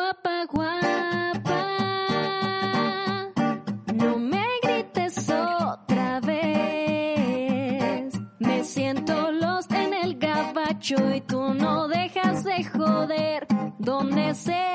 guapa, guapa. No me grites otra vez. Me siento lost en el gabacho y tú no dejas de joder. Donde sea,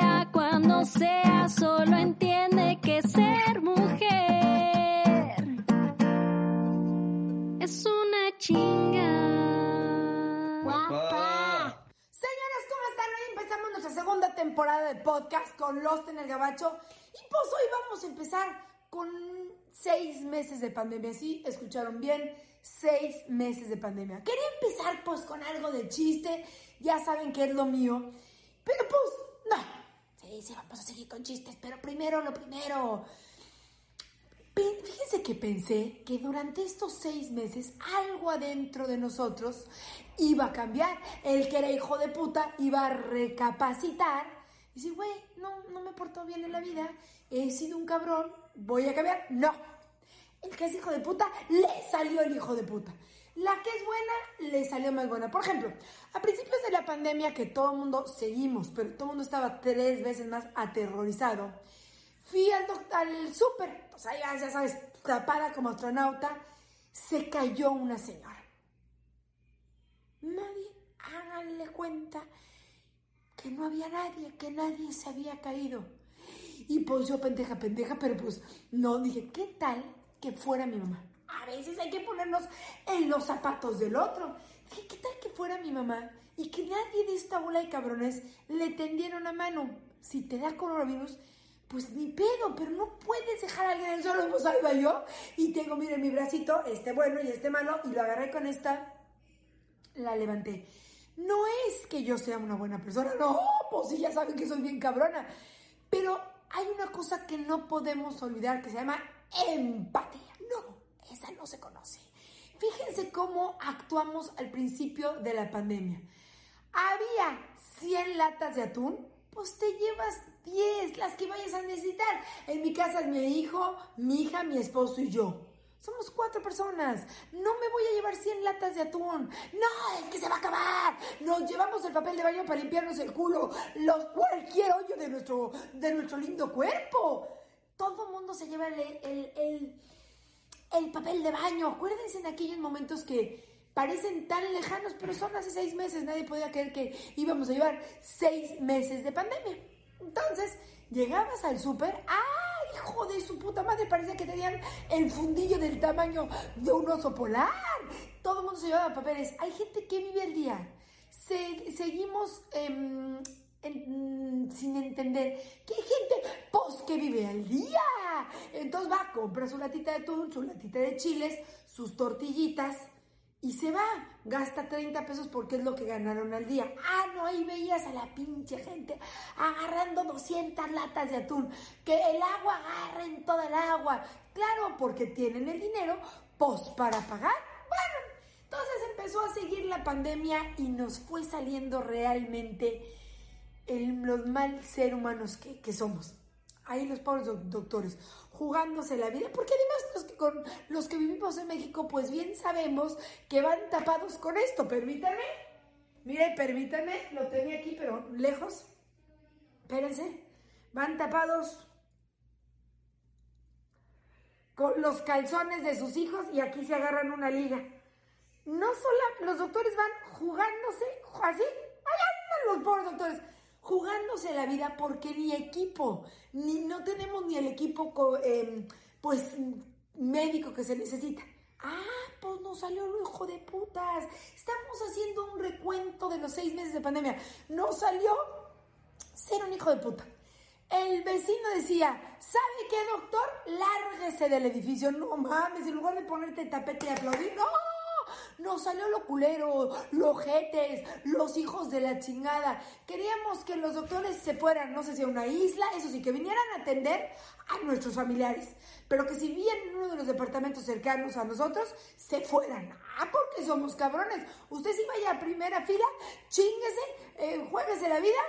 podcast con Lost en el Gabacho. Y pues hoy vamos a empezar con seis meses de pandemia. Sí, escucharon bien, seis meses de pandemia. Quería empezar pues con algo de chiste. Ya saben que es lo mío. Pero pues, no. Sí, sí, vamos a seguir con chistes. Pero primero, lo primero. Fíjense que pensé que durante estos seis meses algo adentro de nosotros iba a cambiar. El que era hijo de puta iba a recapacitar y decir, güey, no, no me portó bien en la vida, he sido un cabrón, voy a cambiar. No. El que es hijo de puta, le salió el hijo de puta. La que es buena, le salió más buena. Por ejemplo, a principios de la pandemia, que todo el mundo seguimos, pero todo el mundo estaba tres veces más aterrorizado, fui al, al súper, pues ahí ya sabes, tapada como astronauta, se cayó una señora. Nadie, háganle cuenta que no había nadie, que nadie se había caído. Y pues yo pendeja, pendeja, pero pues no, dije, ¿qué tal que fuera mi mamá? A veces hay que ponernos en los zapatos del otro. Dije, ¿qué tal que fuera mi mamá? Y que nadie de esta bola de cabrones le tendiera una mano. Si te da coronavirus, pues ni pedo, pero no puedes dejar a alguien en suelo. Pues ahí va yo. Y tengo, miren, mi bracito, este bueno y este malo, y lo agarré con esta la levanté. No es que yo sea una buena persona, no, pues sí, ya saben que soy bien cabrona. Pero hay una cosa que no podemos olvidar que se llama empatía. No, esa no se conoce. Fíjense cómo actuamos al principio de la pandemia. Había 100 latas de atún, pues te llevas 10, las que vayas a necesitar. En mi casa es mi hijo, mi hija, mi esposo y yo. Somos cuatro personas. No me voy a llevar 100 latas de atún. No, es que se va a acabar. Nos llevamos el papel de baño para limpiarnos el culo. Los, cualquier hoyo de nuestro, de nuestro lindo cuerpo. Todo mundo se lleva el, el, el, el papel de baño. Acuérdense en aquellos momentos que parecen tan lejanos, pero son hace seis meses. Nadie podía creer que íbamos a llevar seis meses de pandemia. Entonces, llegabas al súper, ¡ay, hijo de su puta madre! Parecía que tenían el fundillo del tamaño de un oso polar. Todo el mundo se llevaba papeles. Hay gente que vive el día. Se- seguimos em, en- sin entender que hay gente pues, que vive al día. Entonces va, compra su latita de atún, su latita de chiles, sus tortillitas y se va. Gasta 30 pesos porque es lo que ganaron al día. Ah, no, ahí veías a la pinche gente agarrando 200 latas de atún. Que el agua agarren toda el agua. Claro, porque tienen el dinero, pues para pagar. Bueno, entonces empezó a seguir la pandemia y nos fue saliendo realmente el- los mal ser humanos que, que somos. Ahí los pobres doc- doctores jugándose la vida, porque además los que, los que vivimos en México, pues bien sabemos que van tapados con esto. Permítanme, mire, permítanme, lo tenía aquí, pero lejos. Espérense, van tapados con los calzones de sus hijos y aquí se agarran una liga. No solo los doctores van jugándose así, ahí andan los pobres doctores jugándose la vida porque ni equipo, ni no tenemos ni el equipo em, pues médico que se necesita. Ah, pues nos salió lo hijo de putas. Estamos haciendo un recuento de los seis meses de pandemia. Nos salió ser un hijo de puta. El vecino decía, ¿sabe qué, doctor? Lárguese del edificio. No mames, en lugar de ponerte tapete y aplaudir, ¡no! Nos salió lo culero, los jetes, los hijos de la chingada. Queríamos que los doctores se fueran, no sé si a una isla, eso sí, que vinieran a atender a nuestros familiares. Pero que si vivían en uno de los departamentos cercanos a nosotros, se fueran. Ah, porque somos cabrones. Usted sí vaya a primera fila, chinguese, eh, juéguese la vida.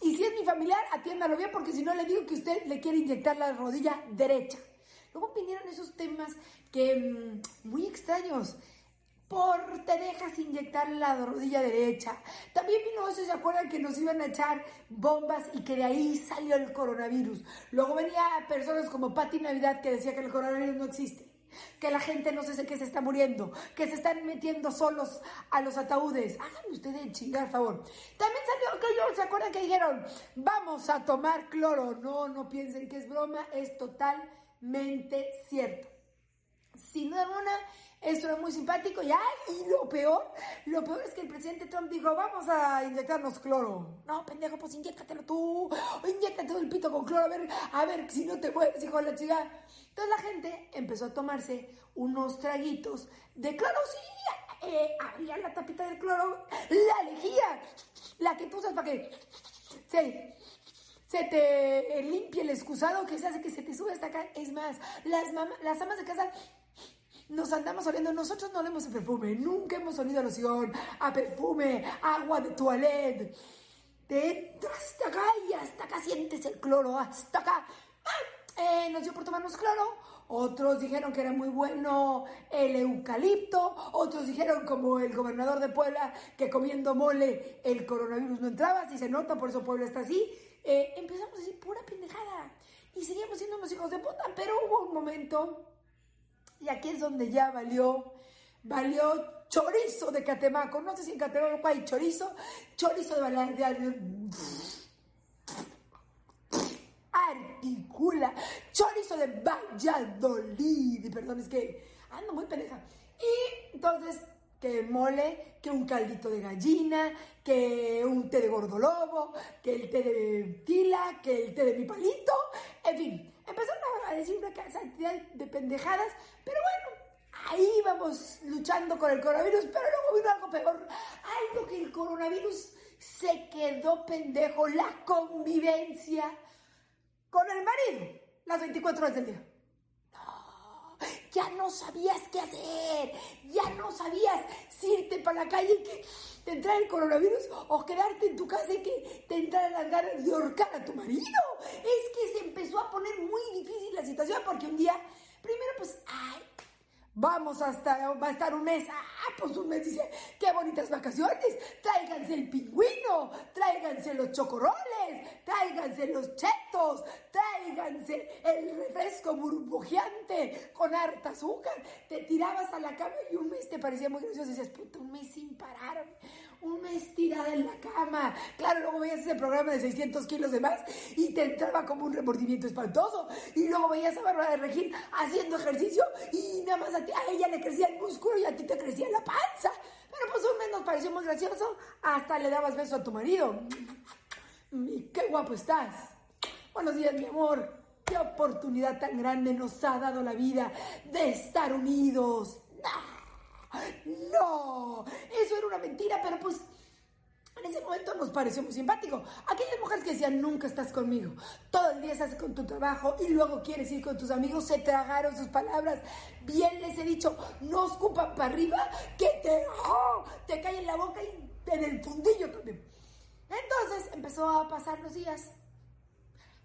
Y si es mi familiar, atiéndalo bien, porque si no le digo que usted le quiere inyectar la rodilla derecha. Luego vinieron esos temas que mm, muy extraños. Por te dejas inyectar la rodilla derecha. También mi negocio se acuerdan que nos iban a echar bombas y que de ahí salió el coronavirus. Luego venía personas como Patti Navidad que decía que el coronavirus no existe que la gente no sé qué se está muriendo, que se están metiendo solos a los ataúdes. Háganme ustedes chingar, favor. También salió ¿se acuerdan que dijeron? Vamos a tomar cloro. No, no piensen que es broma, es totalmente cierto. Sin duda alguna, esto era muy simpático. Y, y lo peor, lo peor es que el presidente Trump dijo, vamos a inyectarnos cloro. No, pendejo, pues inyéctatelo tú. O inyéctate el pito con cloro, a ver, a ver si no te mueres, hijo de la chica. Entonces la gente empezó a tomarse unos traguitos de cloro, sí, eh, abría la tapita del cloro, la lejía, la que tú usas para que se, se te limpie el excusado, que se hace que se te sube hasta acá. Es más, las, las amas de casa nos andamos oliendo, nosotros no olemos a perfume, nunca hemos olido loción, a perfume, agua de toilette. Te entras hasta acá y hasta acá sientes el cloro, hasta acá. Eh, nos dio por tomarnos cloro, otros dijeron que era muy bueno el eucalipto, otros dijeron como el gobernador de Puebla que comiendo mole el coronavirus no entraba, si se nota, por eso Puebla está así. Eh, empezamos a decir pura pendejada y seguíamos siendo unos hijos de puta, pero hubo un momento y aquí es donde ya valió, valió chorizo de Catemaco. No sé si en Catemaco hay chorizo, chorizo de, de, articula, chorizo de Valladolid, perdón, es que ando muy pendeja. Y entonces, que mole, que un caldito de gallina, que un té de gordolobo, que el té de tila, que el té de mi palito, en fin, empezaron a decir una cantidad de pendejadas, pero bueno, ahí vamos luchando con el coronavirus, pero luego vino algo peor, algo que el coronavirus se quedó pendejo, la convivencia con el marido las 24 horas del día. Ya no sabías qué hacer, ya no sabías si irte para la calle y que te entrara el coronavirus o quedarte en tu casa y que te entraran las ganas de ahorcar a tu marido. Es que se empezó a poner muy difícil la situación porque un día, primero pues, ay, Vamos hasta, va a estar un mes. Ah, pues un mes dice, qué bonitas vacaciones. Tráiganse el pingüino, tráiganse los chocorroles, tráiganse los chetos, tráiganse el refresco burbujeante con harta azúcar. Te tirabas a la cama y un mes te parecía muy gracioso. Dices, puta, un mes sin parar un mes tirada en la cama. Claro, luego veías ese programa de 600 kilos de más y te entraba como un remordimiento espantoso. Y luego veías a Bárbara de Regín haciendo ejercicio y nada más a, ti, a ella le crecía el músculo y a ti te crecía la panza. Pero pues un mes nos pareció muy gracioso. Hasta le dabas beso a tu marido. Y qué guapo estás. Buenos días, mi amor. Qué oportunidad tan grande nos ha dado la vida de estar unidos. No, eso era una mentira, pero pues en ese momento nos pareció muy simpático. Aquellas mujeres que decían, nunca estás conmigo, todo el día estás con tu trabajo y luego quieres ir con tus amigos, se tragaron sus palabras. Bien les he dicho, no escupan para arriba, que te, cae en la boca y en el fundillo también. Entonces empezó a pasar los días.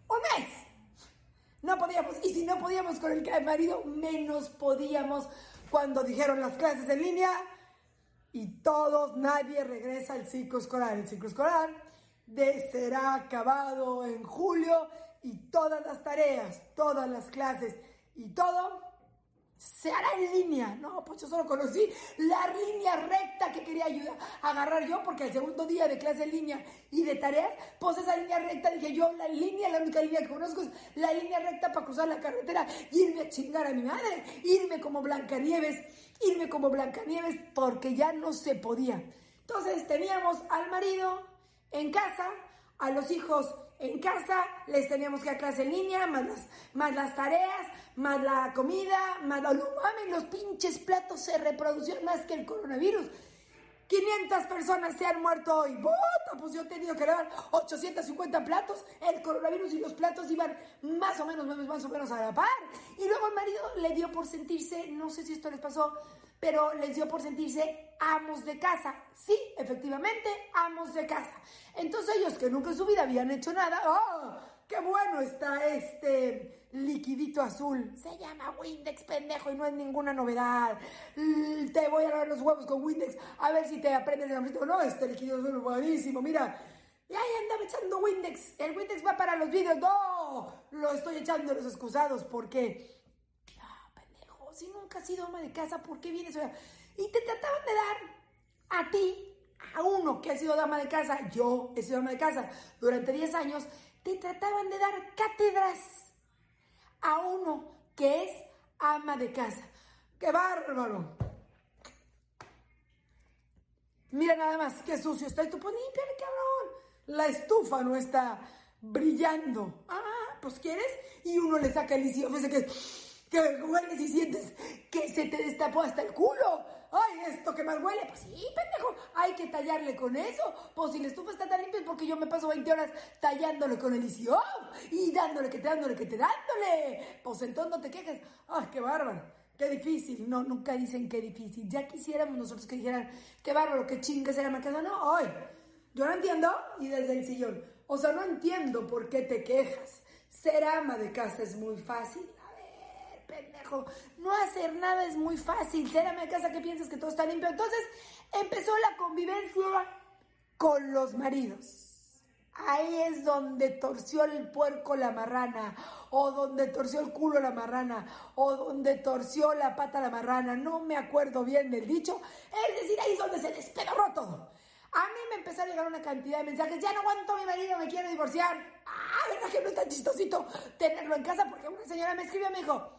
Un mes. No podíamos, y si no podíamos con el marido, menos podíamos cuando dijeron las clases en línea y todos, nadie regresa al ciclo escolar. El ciclo escolar será acabado en julio y todas las tareas, todas las clases y todo se hará en línea. No, pues yo solo conocí la línea recta que quería ayudar a agarrar yo, porque el segundo día de clase en línea y de tareas, pues esa línea recta, dije yo, la línea, la única línea que conozco es la línea recta para cruzar la carretera, irme a chingar a mi madre, irme como Blancanieves, irme como Blancanieves, porque ya no se podía. Entonces teníamos al marido en casa, a los hijos en casa, les teníamos que dar clase en línea, más las, más las tareas, más la comida, más la... No los pinches platos se reproducieron más que el coronavirus. 500 personas se han muerto hoy. ¡Bota! Pues yo he tenido que dar 850 platos. El coronavirus y los platos iban más o menos, más o menos a la par. Y luego el marido le dio por sentirse, no sé si esto les pasó, pero les dio por sentirse amos de casa. Sí, efectivamente, amos de casa. Entonces ellos que nunca en su vida habían hecho nada, ¡oh! qué bueno está este liquidito azul. Se llama Windex, pendejo, y no es ninguna novedad. Te voy a lavar los huevos con Windex, a ver si te aprendes el nombre. No, este líquido azul es buenísimo, mira. Y ahí andaba echando Windex. El Windex va para los vídeos. No, lo estoy echando los excusados porque... Si nunca has sido ama de casa, ¿por qué vienes? Y te trataban de dar a ti a uno que ha sido dama de casa, yo he sido dama de casa durante 10 años, te trataban de dar cátedras a uno que es ama de casa. ¡Qué bárbaro! Mira nada más, qué sucio está. Tú, pues límpiale, cabrón. La estufa no está brillando. Ah, pues quieres. Y uno le saca el líquido, dice que, que hueles y sientes que se te destapó hasta el culo. ¡Ay, esto que mal huele! Pues sí, pendejo, hay que tallarle con eso. Pues si la estufa está tan limpia es porque yo me paso 20 horas tallándole con el ICO y dándole que te dándole que te dándole. Pues entonces no te quejes. ¡Ay, qué bárbaro! Qué difícil. No, nunca dicen qué difícil. Ya quisiéramos nosotros que dijeran, qué bárbaro, qué chingue será mi casa. No, hoy. Yo no entiendo y desde el sillón. O sea, no entiendo por qué te quejas. Ser ama de casa es muy fácil pendejo. No hacer nada es muy fácil. Cérame a casa que piensas que todo está limpio. Entonces empezó la convivencia con los maridos. Ahí es donde torció el puerco la marrana, o donde torció el culo la marrana, o donde torció la pata la marrana. No me acuerdo bien del dicho. Es decir, ahí es donde se despedorró todo. A mí me empezó a llegar una cantidad de mensajes. Ya no aguanto a mi marido, me quiero divorciar. Ah, ¿verdad que no es tan chistosito tenerlo en casa? Porque una señora me escribió y me dijo,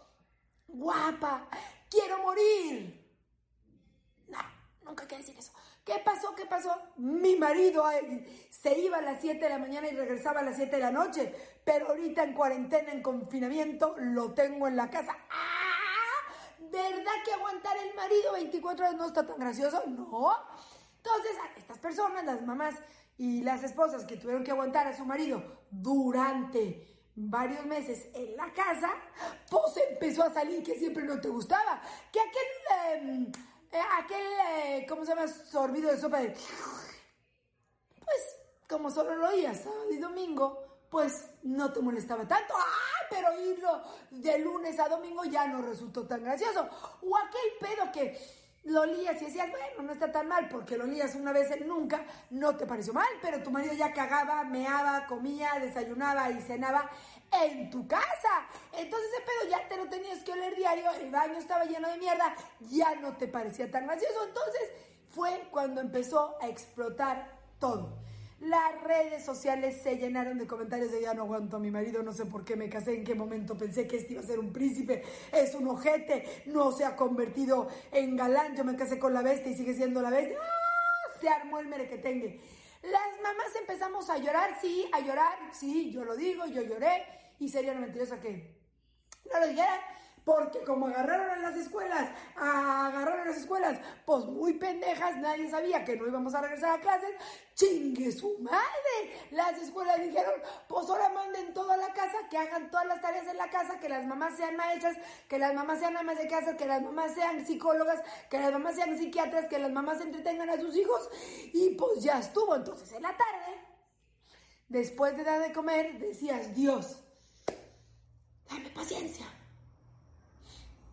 guapa, quiero morir. No, nunca quiero decir eso. ¿Qué pasó? ¿Qué pasó? Mi marido se iba a las 7 de la mañana y regresaba a las 7 de la noche, pero ahorita en cuarentena, en confinamiento, lo tengo en la casa. ¡Ah! ¿Verdad que aguantar el marido 24 horas no está tan gracioso? No. Entonces, estas personas, las mamás y las esposas que tuvieron que aguantar a su marido durante varios meses en la casa, pues empezó a salir que siempre no te gustaba. Que aquel, em, eh, aquel, eh, ¿cómo se llama? Sorbido de sopa de... Pues, como solo lo oías sábado y domingo, pues no te molestaba tanto. ¡Ah! Pero irlo de lunes a domingo ya no resultó tan gracioso. O aquel pedo que lo lías y decías, bueno, no está tan mal, porque lo lías una vez en nunca, no te pareció mal, pero tu marido ya cagaba, meaba, comía, desayunaba y cenaba en tu casa. Entonces ese pedo ya te lo tenías que oler diario, el baño estaba lleno de mierda, ya no te parecía tan gracioso. Entonces fue cuando empezó a explotar todo. Las redes sociales se llenaron de comentarios de ya no aguanto a mi marido, no sé por qué me casé, en qué momento pensé que este iba a ser un príncipe, es un ojete, no se ha convertido en galán, yo me casé con la bestia y sigue siendo la bestia. ¡Ah! Se armó el merequetengue. Las mamás empezamos a llorar, sí, a llorar, sí, yo lo digo, yo lloré y sería una mentirosa que no lo dijera porque como agarraron en las escuelas, agarraron en las escuelas, pues muy pendejas, nadie sabía que no íbamos a regresar a clases, chingue su madre. Las escuelas dijeron, pues ahora manden toda la casa, que hagan todas las tareas en la casa, que las mamás sean maestras, que las mamás sean amas de casa, que las mamás sean psicólogas, que las mamás sean psiquiatras, que las mamás entretengan a sus hijos. Y pues ya estuvo. Entonces en la tarde, después de dar de comer, decías, Dios, dame paciencia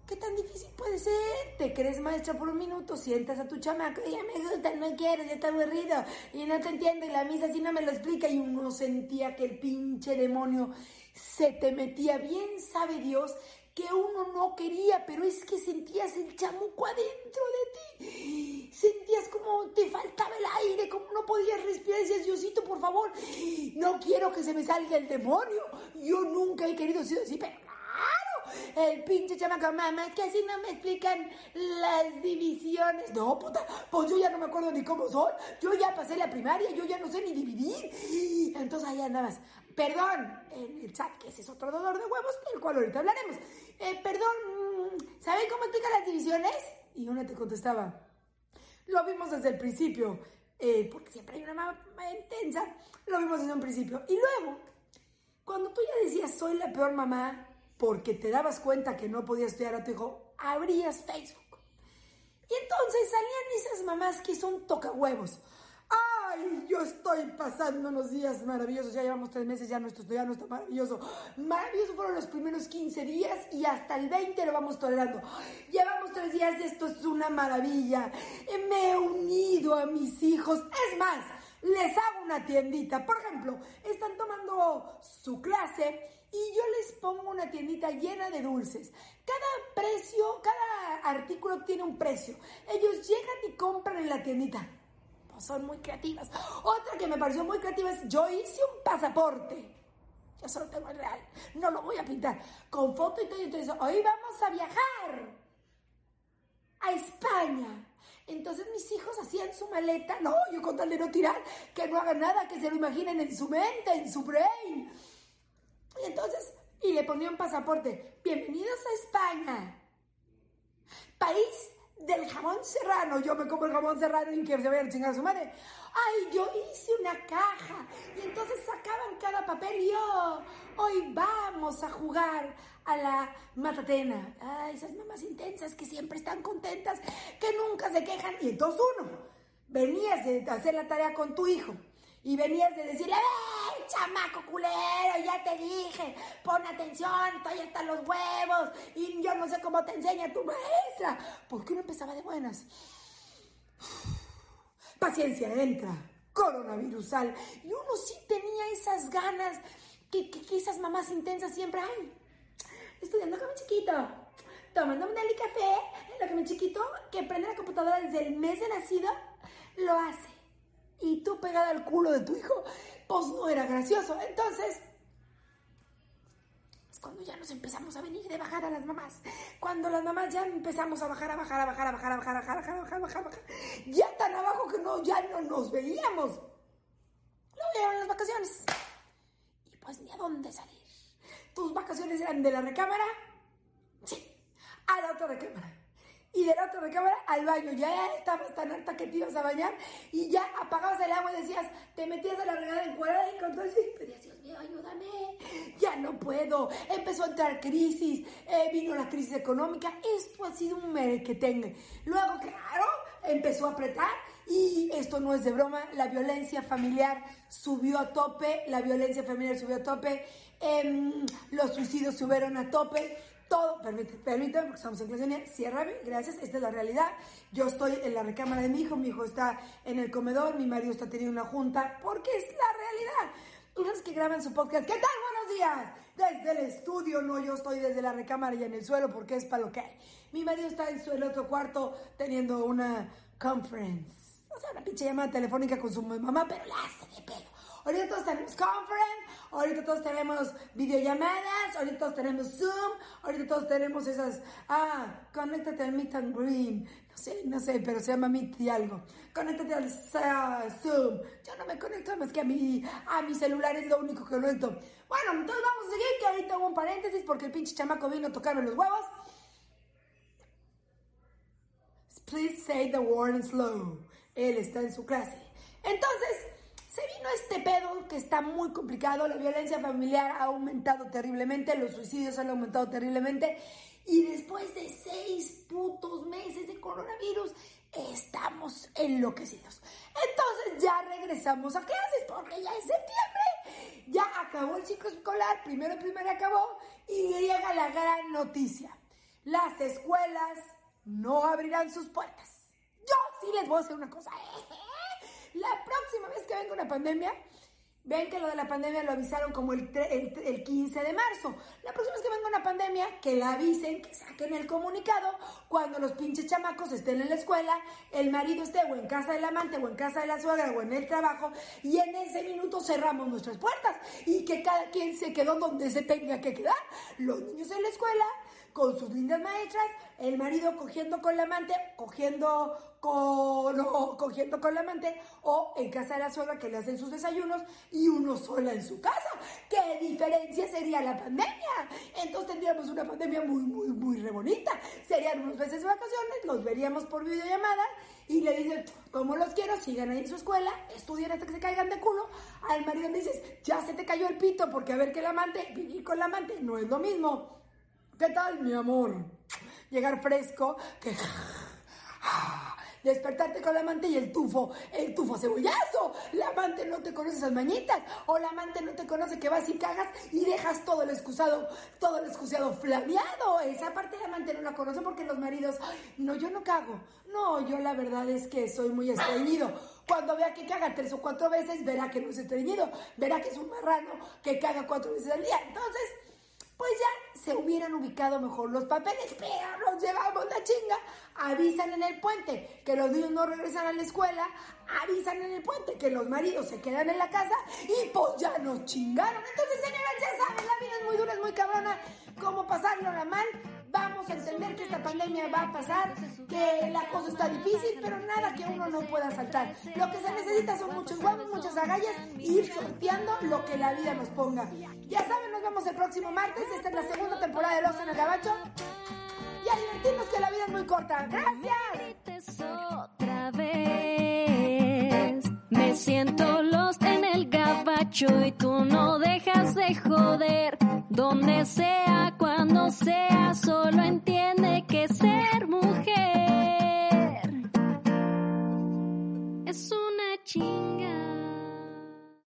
¿Qué tan difícil puede ser? Te crees maestra por un minuto, sientas a tu chamaco, ya me gusta, no quiero, ya está aburrido, y no te entiendo, y la misa así no me lo explica, y uno sentía que el pinche demonio se te metía, bien sabe Dios, que uno no quería, pero es que sentías el chamuco adentro de ti. Sentías como te faltaba el aire, como no podías respirar. Decías, Diosito, por favor, no quiero que se me salga el demonio. Yo nunca he querido ser así, pero el pinche chamaco, mamá, que así no me explican las divisiones. No, puta, pues yo ya no me acuerdo ni cómo son. Yo ya pasé la primaria, yo ya no sé ni dividir. Entonces ahí andabas. Perdón, en el chat, que ese es otro dolor de huevos, del cual ahorita hablaremos. Eh, perdón, ¿saben cómo explican las divisiones? Y una te contestaba, lo vimos desde el principio, eh, porque siempre hay una mamá intensa, lo vimos desde un principio. Y luego, cuando tú ya decías, soy la peor mamá, porque te dabas cuenta que no podías estudiar a tu hijo, abrías Facebook. Y entonces salían esas mamás que son tocahuevos. Ay, yo estoy pasando unos días maravillosos. Ya llevamos tres meses, ya nuestro no está maravilloso. Maravilloso fueron los primeros 15 días y hasta el 20 lo vamos tolerando. Llevamos tres días, esto es una maravilla. Me he unido a mis hijos. Es más, les hago una tiendita. Por ejemplo, están tomando su clase y yo les pongo una tiendita llena de dulces. Cada precio, cada artículo tiene un precio. Ellos llegan y compran en la tiendita. Pues son muy creativas. Otra que me pareció muy creativa es, yo hice un pasaporte. Yo solo tengo el real. No lo voy a pintar. Con foto y todo. Y entonces, hoy vamos a viajar a España. Entonces mis hijos hacían su maleta, no, yo con tal de no tirar, que no hagan nada, que se lo imaginen en su mente, en su brain. Y entonces, y le ponía un pasaporte, bienvenidos a España, país del jamón serrano. Yo me como el jamón serrano y que se vayan a chingar a su madre. Ay, yo hice una caja. Y entonces sacaban cada papel y yo, hoy vamos a jugar a la matatena. Ay, esas mamás intensas que siempre están contentas, que nunca se quejan. Y entonces uno, venías de hacer la tarea con tu hijo y venías de decirle, ¡eh, chamaco culero! Ya te dije, pon atención, todavía están los huevos y yo no sé cómo te enseña tu maestra. ¿Por qué no empezaba de buenas? Paciencia, entra, coronavirusal. Y uno sí tenía esas ganas que, que, esas mamás intensas siempre, ¡ay! Estudiando como chiquito, tomando un deli café, lo que mi chiquito que prende la computadora desde el mes de nacido, lo hace y tú pegada al culo de tu hijo, pues no era gracioso. Entonces, es cuando ya nos empezamos a venir de bajar a las mamás. Cuando las mamás ya empezamos a bajar, a bajar, a bajar, a bajar, a bajar, a bajar, a bajar, a bajar, a bajar, bajar. Ya tan abajo que no, ya no nos veíamos. Luego llegaron las vacaciones. Y pues ni a dónde salir. ¿Tus vacaciones eran de la recámara? Sí, a la otra recámara y de la otra recámara al baño. Ya estabas tan harta que te ibas a bañar y ya apagabas el agua y decías, te metías a la regada encuadrada y con todo y pedías, Dios mío, ayúdame, ya no puedo. Empezó a entrar crisis, eh, vino la crisis económica, esto ha sido un merequetengue. Luego, claro, empezó a apretar y esto no es de broma, la violencia familiar subió a tope, la violencia familiar subió a tope, em, los suicidios subieron a tope todo, permíteme, permíteme, porque estamos en clase línea, ciérrame, gracias, esta es la realidad. Yo estoy en la recámara de mi hijo, mi hijo está en el comedor, mi marido está teniendo una junta, porque es la realidad. Ustedes que graban su podcast, ¿qué tal? Buenos días. Desde el estudio, no, yo estoy desde la recámara y en el suelo porque es para lo que hay. Mi marido está en su, el otro cuarto teniendo una conference. O sea, una pinche llamada telefónica con su mamá, pero la hace de pedo. Ahorita todos tenemos conference, ahorita todos tenemos videollamadas, ahorita todos tenemos Zoom, ahorita todos tenemos esas, ah, conéctate al Meet and Green, no sé, no sé, pero se llama Meet y algo. Conéctate al Zoom. Yo no me conecto más que a mi, a mi celular, es lo único que lo entro. Bueno, entonces vamos a seguir, que ahorita hubo un paréntesis porque el pinche chamaco vino a tocarme los huevos. Please say the word slow. Él está en su clase. Entonces, se vino este pedo que está muy complicado, la violencia familiar ha aumentado terriblemente, los suicidios han aumentado terriblemente y después de seis putos meses de coronavirus estamos enloquecidos. Entonces ya regresamos a clases porque ya es septiembre, ya acabó el ciclo escolar, primero primero acabó y llega la gran noticia. Las escuelas no abrirán sus puertas. Yo sí les voy a hacer una cosa. La próxima vez que venga una pandemia, ven que lo de la pandemia lo avisaron como el, el, 15 de marzo. La próxima vez que venga una pandemia, que la avisen, que saquen el comunicado cuando los pinches chamacos estén en la escuela, el marido esté o en casa del amante o en casa de la suegra o en el trabajo y en ese minuto cerramos nuestras puertas y que cada quien se quedó donde se tenga que quedar. Los niños en la escuela, con sus lindas maestras, el marido cogiendo con la amante, cogiendo con, cogiendo con la amante, o en casa de la suegra que le hacen sus desayunos y uno sola en su casa. ¿Qué diferencia sería la pandemia? Entonces tendríamos una pandemia muy, muy, muy re bonita. Serían unos meses de vacaciones, los veríamos por videollamada y le dicen, como los quiero, sigan ahí en su escuela, estudien hasta que se caigan de culo. Al marido le dices, ya se te cayó el pito, porque a ver que el amante, vivir con la amante no es lo mismo. ¿Qué tal, mi amor? Llegar fresco, que despertarte con la amante y el tufo, el tufo cebollazo. La amante no te conoce esas mañitas. O la amante no te conoce que vas y cagas y dejas todo el excusado, todo el excusado flameado. Esa parte la amante no la conoce porque los maridos, no, yo no cago. No, yo la verdad es que soy muy estreñido. Cuando vea que caga tres o cuatro veces, verá que no es estreñido. Verá que es un marrano que caga cuatro veces al día. Entonces, pues ya se hubieran ubicado mejor los papeles, pero nos llevamos la chinga. Avisan en el puente que los niños no regresan a la escuela, avisan en el puente que los maridos se quedan en la casa y pues ya nos chingaron. Entonces, señoras, ya saben, la vida es muy dura, es muy cabrona. ¿Cómo pasarlo la mal? Vamos a entender que esta pandemia va a pasar, que la cosa está difícil, pero nada que uno no pueda saltar. Lo que se necesita son muchos huevos, muchas agallas e ir sorteando lo que la vida nos ponga. Ya saben, el próximo martes. Esta es la segunda temporada de Los en el Gabacho. Y a que la vida es muy corta. ¡Gracias! otra vez. Me siento lost en el gabacho y tú no dejas de joder. Donde sea, cuando sea, solo entiende que ser mujer es una chinga.